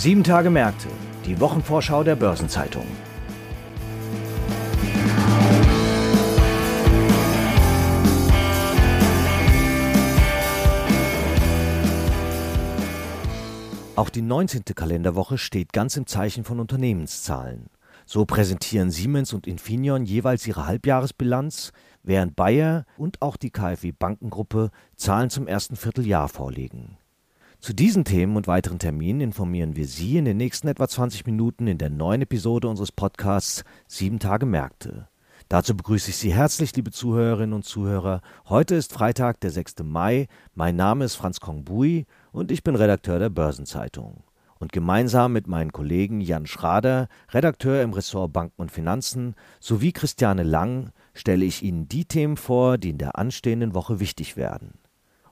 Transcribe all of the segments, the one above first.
Sieben Tage Märkte, die Wochenvorschau der Börsenzeitung. Auch die 19. Kalenderwoche steht ganz im Zeichen von Unternehmenszahlen. So präsentieren Siemens und Infineon jeweils ihre Halbjahresbilanz, während Bayer und auch die KfW Bankengruppe Zahlen zum ersten Vierteljahr vorlegen. Zu diesen Themen und weiteren Terminen informieren wir Sie in den nächsten etwa 20 Minuten in der neuen Episode unseres Podcasts Sieben Tage Märkte. Dazu begrüße ich Sie herzlich, liebe Zuhörerinnen und Zuhörer. Heute ist Freitag, der 6. Mai. Mein Name ist Franz Kongbui und ich bin Redakteur der Börsenzeitung. Und gemeinsam mit meinen Kollegen Jan Schrader, Redakteur im Ressort Banken und Finanzen, sowie Christiane Lang stelle ich Ihnen die Themen vor, die in der anstehenden Woche wichtig werden.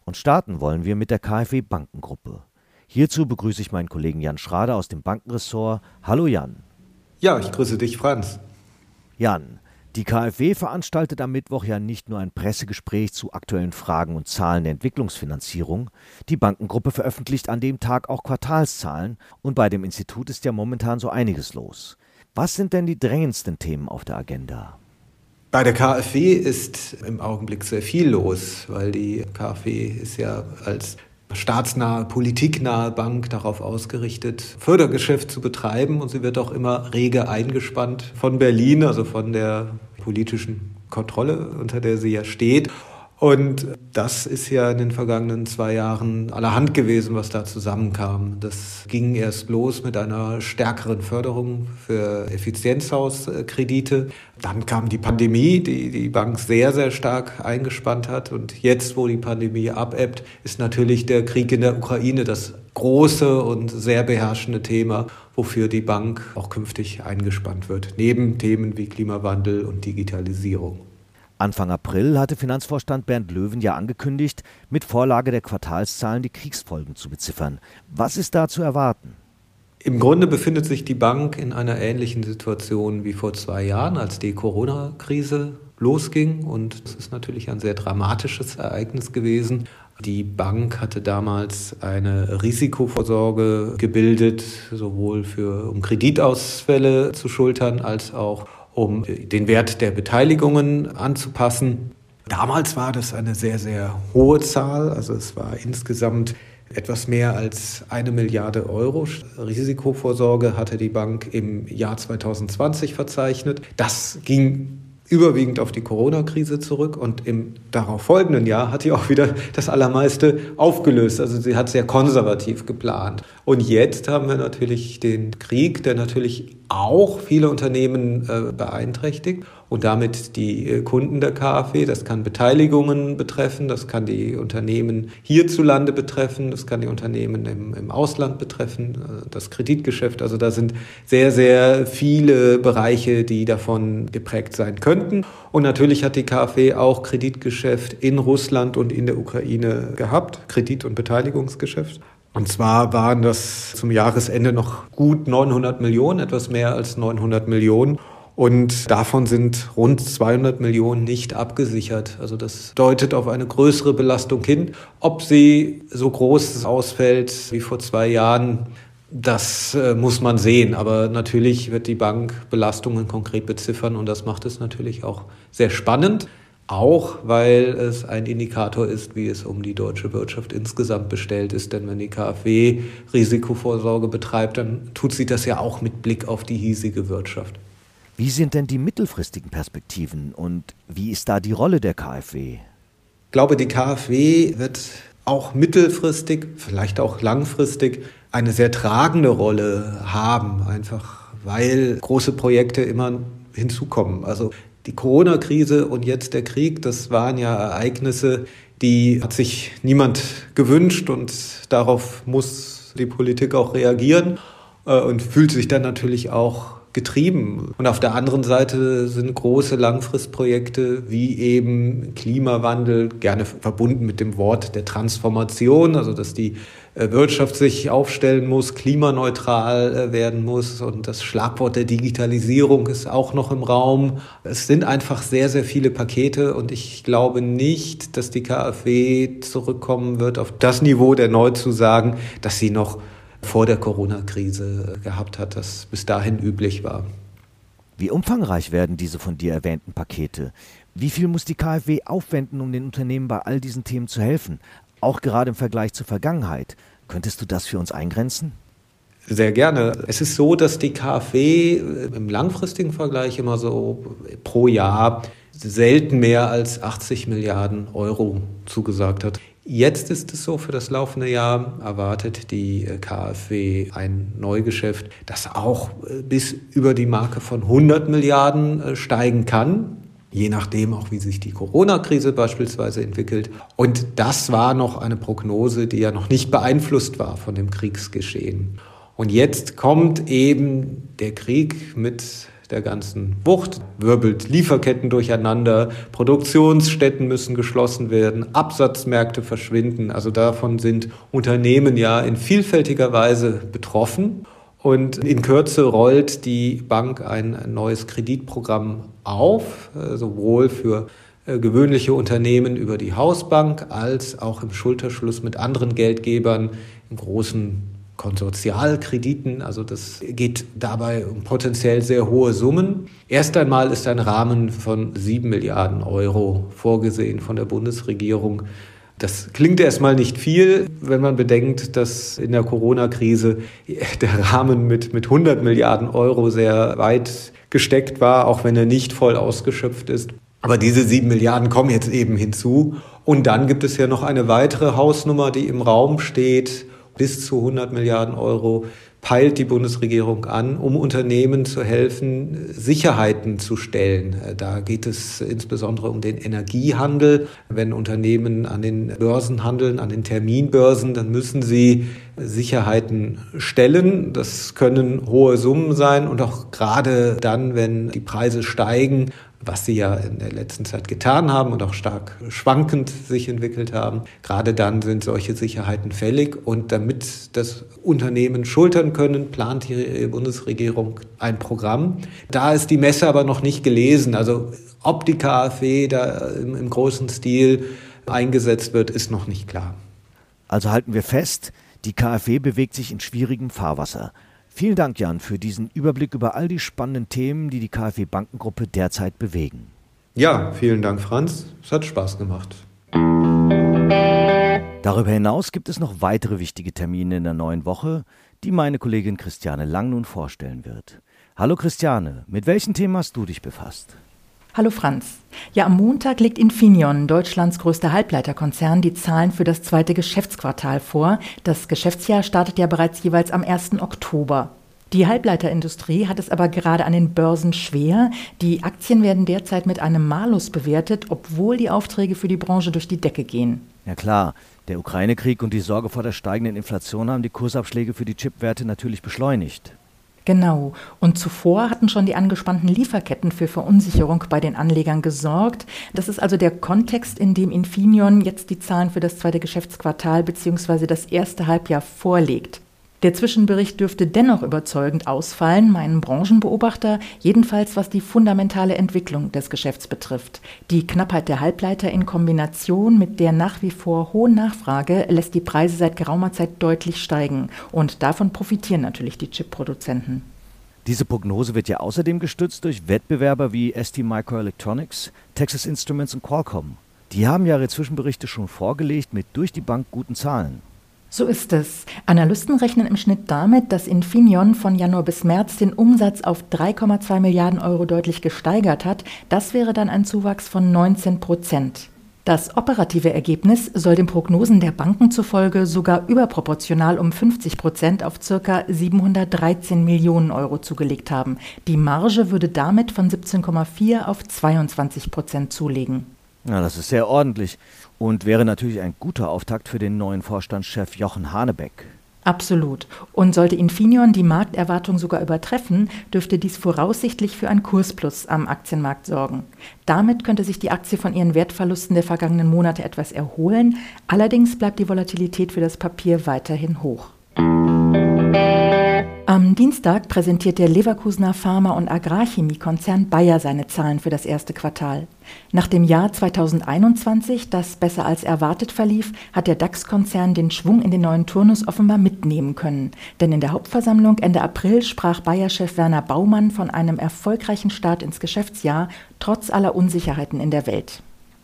Und starten wollen wir mit der KfW Bankengruppe. Hierzu begrüße ich meinen Kollegen Jan Schrader aus dem Bankenressort. Hallo Jan. Ja, ich grüße dich, Franz. Jan, die KfW veranstaltet am Mittwoch ja nicht nur ein Pressegespräch zu aktuellen Fragen und Zahlen der Entwicklungsfinanzierung. Die Bankengruppe veröffentlicht an dem Tag auch Quartalszahlen und bei dem Institut ist ja momentan so einiges los. Was sind denn die drängendsten Themen auf der Agenda? Bei der KfW ist im Augenblick sehr viel los, weil die KfW ist ja als staatsnahe, politiknahe Bank darauf ausgerichtet, Fördergeschäft zu betreiben und sie wird auch immer rege eingespannt von Berlin, also von der politischen Kontrolle, unter der sie ja steht. Und das ist ja in den vergangenen zwei Jahren allerhand gewesen, was da zusammenkam. Das ging erst los mit einer stärkeren Förderung für Effizienzhauskredite. Dann kam die Pandemie, die die Bank sehr, sehr stark eingespannt hat. Und jetzt, wo die Pandemie abebbt, ist natürlich der Krieg in der Ukraine das große und sehr beherrschende Thema, wofür die Bank auch künftig eingespannt wird, neben Themen wie Klimawandel und Digitalisierung. Anfang April hatte Finanzvorstand Bernd Löwen ja angekündigt, mit Vorlage der Quartalszahlen die Kriegsfolgen zu beziffern. Was ist da zu erwarten? Im Grunde befindet sich die Bank in einer ähnlichen Situation wie vor zwei Jahren, als die Corona-Krise losging. Und es ist natürlich ein sehr dramatisches Ereignis gewesen. Die Bank hatte damals eine Risikovorsorge gebildet, sowohl für, um Kreditausfälle zu schultern, als auch um den Wert der Beteiligungen anzupassen. Damals war das eine sehr, sehr hohe Zahl. Also es war insgesamt etwas mehr als eine Milliarde Euro Risikovorsorge hatte die Bank im Jahr 2020 verzeichnet. Das ging überwiegend auf die Corona-Krise zurück und im darauf folgenden Jahr hat sie auch wieder das Allermeiste aufgelöst. Also sie hat sehr konservativ geplant. Und jetzt haben wir natürlich den Krieg, der natürlich auch viele Unternehmen äh, beeinträchtigt und damit die äh, Kunden der KfW. Das kann Beteiligungen betreffen, das kann die Unternehmen hierzulande betreffen, das kann die Unternehmen im, im Ausland betreffen, äh, das Kreditgeschäft. Also da sind sehr, sehr viele Bereiche, die davon geprägt sein könnten. Und natürlich hat die KfW auch Kreditgeschäft in Russland und in der Ukraine gehabt, Kredit- und Beteiligungsgeschäft. Und zwar waren das zum Jahresende noch gut 900 Millionen, etwas mehr als 900 Millionen. Und davon sind rund 200 Millionen nicht abgesichert. Also das deutet auf eine größere Belastung hin. Ob sie so groß ausfällt wie vor zwei Jahren, das äh, muss man sehen. Aber natürlich wird die Bank Belastungen konkret beziffern und das macht es natürlich auch sehr spannend. Auch weil es ein Indikator ist, wie es um die deutsche Wirtschaft insgesamt bestellt ist. Denn wenn die KfW Risikovorsorge betreibt, dann tut sie das ja auch mit Blick auf die hiesige Wirtschaft. Wie sind denn die mittelfristigen Perspektiven und wie ist da die Rolle der KfW? Ich glaube, die KfW wird auch mittelfristig, vielleicht auch langfristig eine sehr tragende Rolle haben, einfach weil große Projekte immer hinzukommen. Also die Corona-Krise und jetzt der Krieg, das waren ja Ereignisse, die hat sich niemand gewünscht und darauf muss die Politik auch reagieren äh, und fühlt sich dann natürlich auch getrieben. Und auf der anderen Seite sind große Langfristprojekte wie eben Klimawandel, gerne verbunden mit dem Wort der Transformation, also dass die äh, Wirtschaft sich aufstellen muss, klimaneutral äh, werden muss und das Schlagwort der Digitalisierung ist auch noch im Raum. Es sind einfach sehr, sehr viele Pakete und ich glaube nicht, dass die KfW zurückkommen wird auf das Niveau der Neuzusagen, dass sie noch vor der Corona-Krise gehabt hat, das bis dahin üblich war. Wie umfangreich werden diese von dir erwähnten Pakete? Wie viel muss die KfW aufwenden, um den Unternehmen bei all diesen Themen zu helfen? Auch gerade im Vergleich zur Vergangenheit. Könntest du das für uns eingrenzen? Sehr gerne. Es ist so, dass die KfW im langfristigen Vergleich immer so pro Jahr selten mehr als 80 Milliarden Euro zugesagt hat. Jetzt ist es so, für das laufende Jahr erwartet die KfW ein Neugeschäft, das auch bis über die Marke von 100 Milliarden äh, steigen kann je nachdem auch, wie sich die Corona-Krise beispielsweise entwickelt. Und das war noch eine Prognose, die ja noch nicht beeinflusst war von dem Kriegsgeschehen. Und jetzt kommt eben der Krieg mit der ganzen Wucht, wirbelt Lieferketten durcheinander, Produktionsstätten müssen geschlossen werden, Absatzmärkte verschwinden. Also davon sind Unternehmen ja in vielfältiger Weise betroffen. Und in Kürze rollt die Bank ein neues Kreditprogramm auf, äh, sowohl für äh, gewöhnliche Unternehmen über die Hausbank als auch im Schulterschluss mit anderen Geldgebern in großen Konsortialkrediten. Also das geht dabei um potenziell sehr hohe Summen. Erst einmal ist ein Rahmen von sieben Milliarden Euro vorgesehen von der Bundesregierung das klingt erstmal nicht viel, wenn man bedenkt, dass in der Corona-Krise der Rahmen mit, mit 100 Milliarden Euro sehr weit gesteckt war, auch wenn er nicht voll ausgeschöpft ist. Aber diese sieben Milliarden kommen jetzt eben hinzu. Und dann gibt es ja noch eine weitere Hausnummer, die im Raum steht, bis zu 100 Milliarden Euro peilt die Bundesregierung an, um Unternehmen zu helfen, Sicherheiten zu stellen. Da geht es insbesondere um den Energiehandel. Wenn Unternehmen an den Börsen handeln, an den Terminbörsen, dann müssen sie Sicherheiten stellen. Das können hohe Summen sein und auch gerade dann, wenn die Preise steigen, was sie ja in der letzten Zeit getan haben und auch stark schwankend sich entwickelt haben. Gerade dann sind solche Sicherheiten fällig und damit das Unternehmen schultern können, plant die Bundesregierung ein Programm. Da ist die Messe aber noch nicht gelesen. Also ob die KfW da im, im großen Stil eingesetzt wird, ist noch nicht klar. Also halten wir fest, die KfW bewegt sich in schwierigem Fahrwasser. Vielen Dank, Jan, für diesen Überblick über all die spannenden Themen, die die KfW Bankengruppe derzeit bewegen. Ja, vielen Dank, Franz. Es hat Spaß gemacht. Darüber hinaus gibt es noch weitere wichtige Termine in der neuen Woche, die meine Kollegin Christiane Lang nun vorstellen wird. Hallo Christiane, mit welchen Themen hast du dich befasst? Hallo Franz. Ja, am Montag legt Infineon, Deutschlands größter Halbleiterkonzern, die Zahlen für das zweite Geschäftsquartal vor. Das Geschäftsjahr startet ja bereits jeweils am 1. Oktober. Die Halbleiterindustrie hat es aber gerade an den Börsen schwer. Die Aktien werden derzeit mit einem Malus bewertet, obwohl die Aufträge für die Branche durch die Decke gehen. Ja klar, der Ukraine-Krieg und die Sorge vor der steigenden Inflation haben die Kursabschläge für die Chipwerte natürlich beschleunigt. Genau. Und zuvor hatten schon die angespannten Lieferketten für Verunsicherung bei den Anlegern gesorgt. Das ist also der Kontext, in dem Infineon jetzt die Zahlen für das zweite Geschäftsquartal bzw. das erste Halbjahr vorlegt. Der Zwischenbericht dürfte dennoch überzeugend ausfallen, meinen Branchenbeobachter, jedenfalls was die fundamentale Entwicklung des Geschäfts betrifft. Die Knappheit der Halbleiter in Kombination mit der nach wie vor hohen Nachfrage lässt die Preise seit geraumer Zeit deutlich steigen und davon profitieren natürlich die Chipproduzenten. Diese Prognose wird ja außerdem gestützt durch Wettbewerber wie ST Microelectronics, Texas Instruments und Qualcomm. Die haben ja ihre Zwischenberichte schon vorgelegt mit durch die Bank guten Zahlen. So ist es. Analysten rechnen im Schnitt damit, dass Infineon von Januar bis März den Umsatz auf 3,2 Milliarden Euro deutlich gesteigert hat. Das wäre dann ein Zuwachs von 19 Prozent. Das operative Ergebnis soll den Prognosen der Banken zufolge sogar überproportional um 50 Prozent auf ca. 713 Millionen Euro zugelegt haben. Die Marge würde damit von 17,4 auf 22 Prozent zulegen. Ja, das ist sehr ordentlich und wäre natürlich ein guter Auftakt für den neuen Vorstandschef Jochen Hanebeck. Absolut. Und sollte Infineon die Markterwartung sogar übertreffen, dürfte dies voraussichtlich für ein Kursplus am Aktienmarkt sorgen. Damit könnte sich die Aktie von ihren Wertverlusten der vergangenen Monate etwas erholen. Allerdings bleibt die Volatilität für das Papier weiterhin hoch. Am Dienstag präsentiert der Leverkusener Pharma- und Agrarchemiekonzern Bayer seine Zahlen für das erste Quartal. Nach dem Jahr 2021, das besser als erwartet verlief, hat der DAX-Konzern den Schwung in den neuen Turnus offenbar mitnehmen können. Denn in der Hauptversammlung Ende April sprach Bayer-Chef Werner Baumann von einem erfolgreichen Start ins Geschäftsjahr, trotz aller Unsicherheiten in der Welt.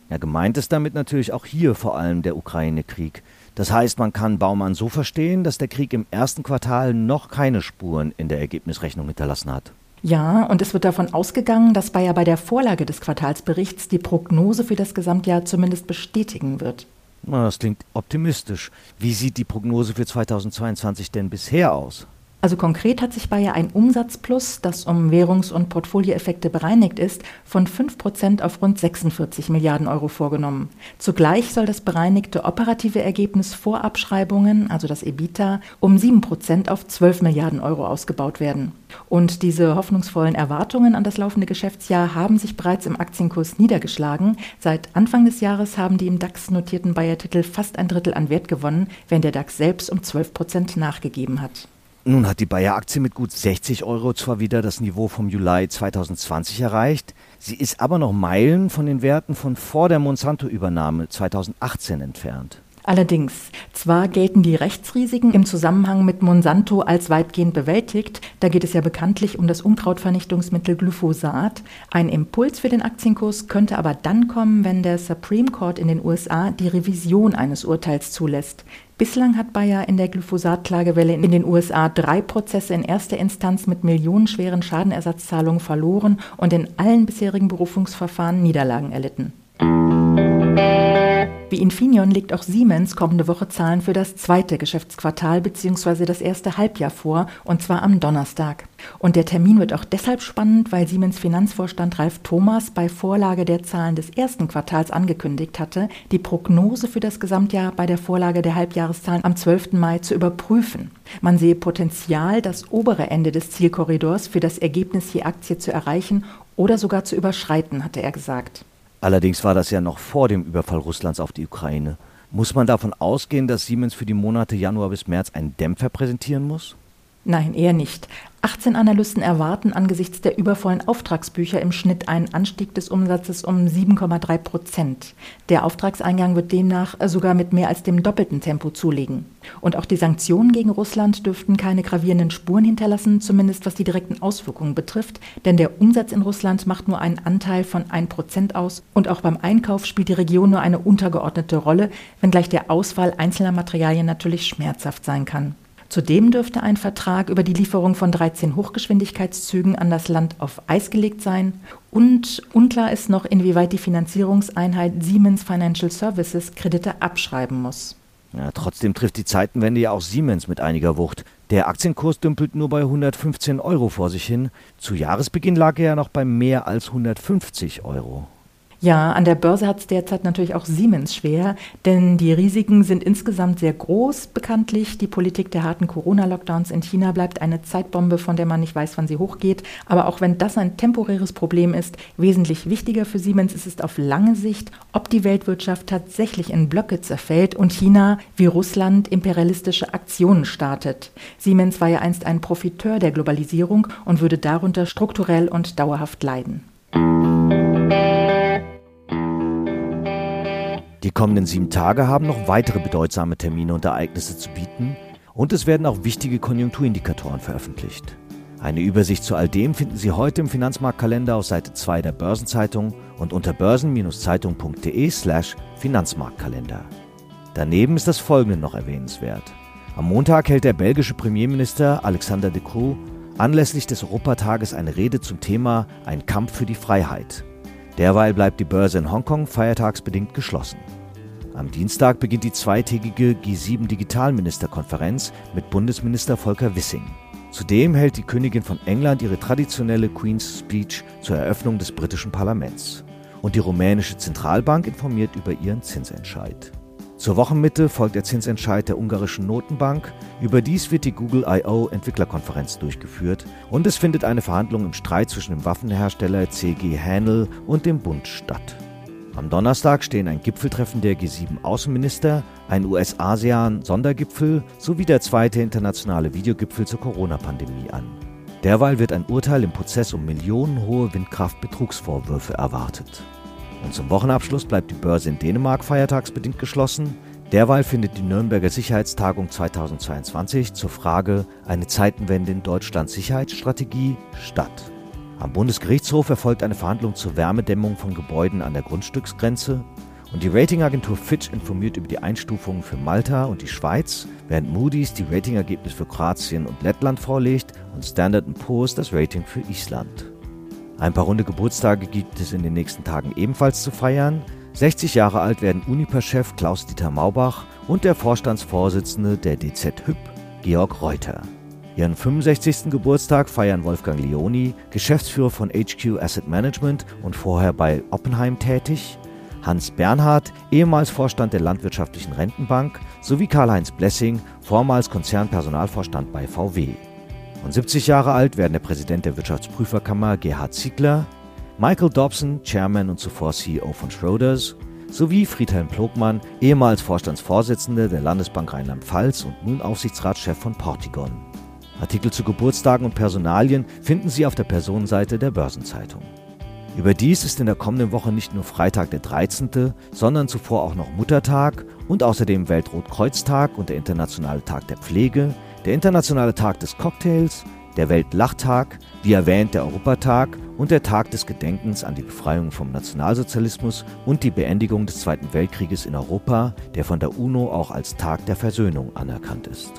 Ja, gemeint ist damit natürlich auch hier vor allem der Ukraine-Krieg. Das heißt, man kann Baumann so verstehen, dass der Krieg im ersten Quartal noch keine Spuren in der Ergebnisrechnung hinterlassen hat. Ja, und es wird davon ausgegangen, dass Bayer bei der Vorlage des Quartalsberichts die Prognose für das Gesamtjahr zumindest bestätigen wird. Das klingt optimistisch. Wie sieht die Prognose für 2022 denn bisher aus? Also konkret hat sich Bayer ein Umsatzplus, das um Währungs- und Portfolioeffekte bereinigt ist, von 5 Prozent auf rund 46 Milliarden Euro vorgenommen. Zugleich soll das bereinigte operative Ergebnis vor Abschreibungen, also das EBITDA, um 7 Prozent auf 12 Milliarden Euro ausgebaut werden. Und diese hoffnungsvollen Erwartungen an das laufende Geschäftsjahr haben sich bereits im Aktienkurs niedergeschlagen. Seit Anfang des Jahres haben die im DAX notierten Bayer-Titel fast ein Drittel an Wert gewonnen, während der DAX selbst um 12 Prozent nachgegeben hat. Nun hat die Bayer-Aktie mit gut 60 Euro zwar wieder das Niveau vom Juli 2020 erreicht, sie ist aber noch Meilen von den Werten von vor der Monsanto-Übernahme 2018 entfernt. Allerdings, zwar gelten die Rechtsrisiken im Zusammenhang mit Monsanto als weitgehend bewältigt, da geht es ja bekanntlich um das Unkrautvernichtungsmittel Glyphosat. Ein Impuls für den Aktienkurs könnte aber dann kommen, wenn der Supreme Court in den USA die Revision eines Urteils zulässt. Bislang hat Bayer in der Glyphosat-Klagewelle in den USA drei Prozesse in erster Instanz mit millionenschweren Schadenersatzzahlungen verloren und in allen bisherigen Berufungsverfahren Niederlagen erlitten. Wie Infineon legt auch Siemens kommende Woche Zahlen für das zweite Geschäftsquartal bzw. das erste Halbjahr vor, und zwar am Donnerstag. Und der Termin wird auch deshalb spannend, weil Siemens Finanzvorstand Ralf Thomas bei Vorlage der Zahlen des ersten Quartals angekündigt hatte, die Prognose für das Gesamtjahr bei der Vorlage der Halbjahreszahlen am 12. Mai zu überprüfen. Man sehe Potenzial, das obere Ende des Zielkorridors für das Ergebnis je Aktie zu erreichen oder sogar zu überschreiten, hatte er gesagt. Allerdings war das ja noch vor dem Überfall Russlands auf die Ukraine. Muss man davon ausgehen, dass Siemens für die Monate Januar bis März einen Dämpfer präsentieren muss? Nein, eher nicht. 18 Analysten erwarten angesichts der übervollen Auftragsbücher im Schnitt einen Anstieg des Umsatzes um 7,3 Prozent. Der Auftragseingang wird demnach sogar mit mehr als dem doppelten Tempo zulegen. Und auch die Sanktionen gegen Russland dürften keine gravierenden Spuren hinterlassen, zumindest was die direkten Auswirkungen betrifft, denn der Umsatz in Russland macht nur einen Anteil von 1 Prozent aus und auch beim Einkauf spielt die Region nur eine untergeordnete Rolle, wenngleich der Ausfall einzelner Materialien natürlich schmerzhaft sein kann. Zudem dürfte ein Vertrag über die Lieferung von 13 Hochgeschwindigkeitszügen an das Land auf Eis gelegt sein. Und unklar ist noch, inwieweit die Finanzierungseinheit Siemens Financial Services Kredite abschreiben muss. Ja, trotzdem trifft die Zeitenwende ja auch Siemens mit einiger Wucht. Der Aktienkurs dümpelt nur bei 115 Euro vor sich hin. Zu Jahresbeginn lag er ja noch bei mehr als 150 Euro. Ja, an der Börse hat es derzeit natürlich auch Siemens schwer, denn die Risiken sind insgesamt sehr groß, bekanntlich. Die Politik der harten Corona-Lockdowns in China bleibt eine Zeitbombe, von der man nicht weiß, wann sie hochgeht. Aber auch wenn das ein temporäres Problem ist, wesentlich wichtiger für Siemens ist es auf lange Sicht, ob die Weltwirtschaft tatsächlich in Blöcke zerfällt und China wie Russland imperialistische Aktionen startet. Siemens war ja einst ein Profiteur der Globalisierung und würde darunter strukturell und dauerhaft leiden. Die kommenden sieben Tage haben noch weitere bedeutsame Termine und Ereignisse zu bieten und es werden auch wichtige Konjunkturindikatoren veröffentlicht. Eine Übersicht zu all dem finden Sie heute im Finanzmarktkalender auf Seite 2 der Börsenzeitung und unter börsen-zeitung.de/slash Finanzmarktkalender. Daneben ist das folgende noch erwähnenswert. Am Montag hält der belgische Premierminister Alexander De Croo anlässlich des Europatages eine Rede zum Thema Ein Kampf für die Freiheit. Derweil bleibt die Börse in Hongkong feiertagsbedingt geschlossen. Am Dienstag beginnt die zweitägige G7 Digitalministerkonferenz mit Bundesminister Volker Wissing. Zudem hält die Königin von England ihre traditionelle Queen's Speech zur Eröffnung des britischen Parlaments. Und die rumänische Zentralbank informiert über ihren Zinsentscheid. Zur Wochenmitte folgt der Zinsentscheid der ungarischen Notenbank. Überdies wird die Google I.O. Entwicklerkonferenz durchgeführt und es findet eine Verhandlung im Streit zwischen dem Waffenhersteller CG Hanel und dem Bund statt. Am Donnerstag stehen ein Gipfeltreffen der G7-Außenminister, ein US-ASEAN-Sondergipfel sowie der zweite internationale Videogipfel zur Corona-Pandemie an. Derweil wird ein Urteil im Prozess um millionenhohe Windkraftbetrugsvorwürfe erwartet. Und zum Wochenabschluss bleibt die Börse in Dänemark feiertagsbedingt geschlossen. Derweil findet die Nürnberger Sicherheitstagung 2022 zur Frage eine Zeitenwende in Deutschlands Sicherheitsstrategie statt. Am Bundesgerichtshof erfolgt eine Verhandlung zur Wärmedämmung von Gebäuden an der Grundstücksgrenze und die Ratingagentur Fitch informiert über die Einstufungen für Malta und die Schweiz, während Moody's die Ratingergebnisse für Kroatien und Lettland vorlegt und Standard Poor's das Rating für Island. Ein paar runde Geburtstage gibt es in den nächsten Tagen ebenfalls zu feiern. 60 Jahre alt werden Uniper-Chef Klaus-Dieter Maubach und der Vorstandsvorsitzende der DZ Hüb, Georg Reuter. Ihren 65. Geburtstag feiern Wolfgang Leoni, Geschäftsführer von HQ Asset Management und vorher bei Oppenheim tätig, Hans Bernhard, ehemals Vorstand der Landwirtschaftlichen Rentenbank, sowie Karl-Heinz Blessing, vormals Konzernpersonalvorstand bei VW. Und 70 Jahre alt werden der Präsident der Wirtschaftsprüferkammer Gerhard Ziegler, Michael Dobson, Chairman und zuvor CEO von Schroders, sowie Friedhelm Plogmann, ehemals Vorstandsvorsitzender der Landesbank Rheinland-Pfalz und nun Aufsichtsratschef von Portigon. Artikel zu Geburtstagen und Personalien finden Sie auf der Personenseite der Börsenzeitung. Überdies ist in der kommenden Woche nicht nur Freitag der 13., sondern zuvor auch noch Muttertag und außerdem Weltrotkreuztag und der Internationale Tag der Pflege, der Internationale Tag des Cocktails, der Weltlachtag, wie erwähnt der Europatag und der Tag des Gedenkens an die Befreiung vom Nationalsozialismus und die Beendigung des Zweiten Weltkrieges in Europa, der von der UNO auch als Tag der Versöhnung anerkannt ist.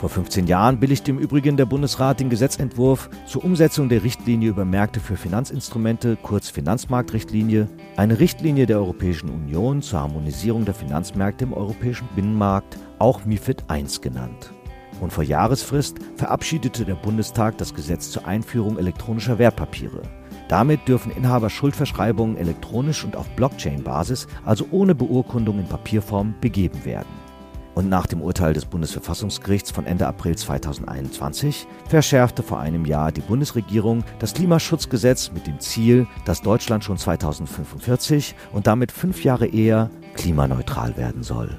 Vor 15 Jahren billigte im Übrigen der Bundesrat den Gesetzentwurf zur Umsetzung der Richtlinie über Märkte für Finanzinstrumente, kurz Finanzmarktrichtlinie, eine Richtlinie der Europäischen Union zur Harmonisierung der Finanzmärkte im europäischen Binnenmarkt, auch MIFID I genannt. Und vor Jahresfrist verabschiedete der Bundestag das Gesetz zur Einführung elektronischer Wertpapiere. Damit dürfen Inhaber Schuldverschreibungen elektronisch und auf Blockchain-Basis, also ohne Beurkundung in Papierform, begeben werden. Und nach dem Urteil des Bundesverfassungsgerichts von Ende April 2021 verschärfte vor einem Jahr die Bundesregierung das Klimaschutzgesetz mit dem Ziel, dass Deutschland schon 2045 und damit fünf Jahre eher klimaneutral werden soll.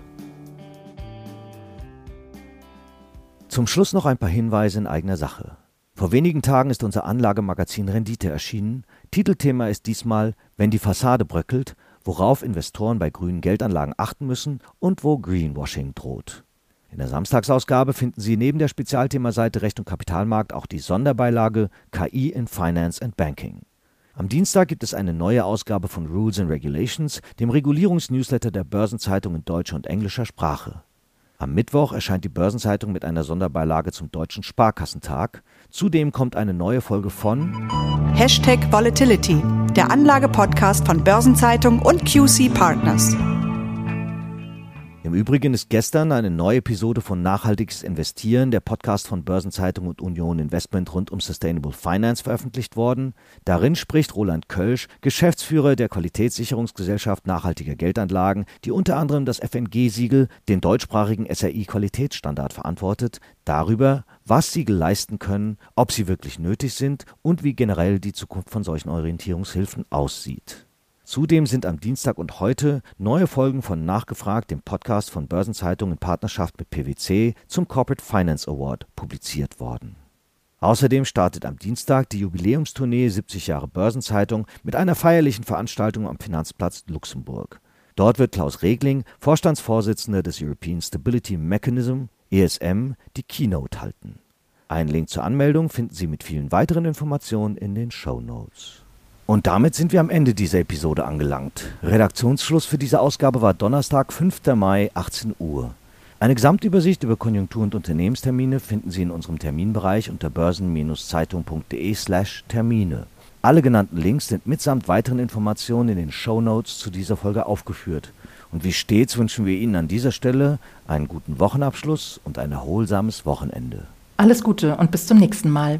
Zum Schluss noch ein paar Hinweise in eigener Sache. Vor wenigen Tagen ist unser Anlagemagazin Rendite erschienen. Titelthema ist diesmal Wenn die Fassade bröckelt worauf Investoren bei grünen Geldanlagen achten müssen und wo Greenwashing droht. In der Samstagsausgabe finden Sie neben der Spezialthemaseite Recht und Kapitalmarkt auch die Sonderbeilage KI in Finance and Banking. Am Dienstag gibt es eine neue Ausgabe von Rules and Regulations, dem Regulierungsnewsletter der Börsenzeitung in deutscher und englischer Sprache. Am Mittwoch erscheint die Börsenzeitung mit einer Sonderbeilage zum Deutschen Sparkassentag. Zudem kommt eine neue Folge von Hashtag Volatility, der Anlage-Podcast von Börsenzeitung und QC Partners. Im Übrigen ist gestern eine neue Episode von Nachhaltiges Investieren, der Podcast von Börsenzeitung und Union Investment rund um Sustainable Finance veröffentlicht worden. Darin spricht Roland Kölsch, Geschäftsführer der Qualitätssicherungsgesellschaft Nachhaltiger Geldanlagen, die unter anderem das FNG-Siegel, den deutschsprachigen SRI-Qualitätsstandard verantwortet, darüber, was Siegel leisten können, ob sie wirklich nötig sind und wie generell die Zukunft von solchen Orientierungshilfen aussieht. Zudem sind am Dienstag und heute neue Folgen von Nachgefragt, dem Podcast von Börsenzeitung in Partnerschaft mit PwC zum Corporate Finance Award publiziert worden. Außerdem startet am Dienstag die Jubiläumstournee 70 Jahre Börsenzeitung mit einer feierlichen Veranstaltung am Finanzplatz Luxemburg. Dort wird Klaus Regling, Vorstandsvorsitzender des European Stability Mechanism ESM, die Keynote halten. Einen Link zur Anmeldung finden Sie mit vielen weiteren Informationen in den Show Notes. Und damit sind wir am Ende dieser Episode angelangt. Redaktionsschluss für diese Ausgabe war Donnerstag, 5. Mai, 18 Uhr. Eine Gesamtübersicht über Konjunktur- und Unternehmenstermine finden Sie in unserem Terminbereich unter börsen-zeitung.de/slash Termine. Alle genannten Links sind mitsamt weiteren Informationen in den Show Notes zu dieser Folge aufgeführt. Und wie stets wünschen wir Ihnen an dieser Stelle einen guten Wochenabschluss und ein erholsames Wochenende. Alles Gute und bis zum nächsten Mal.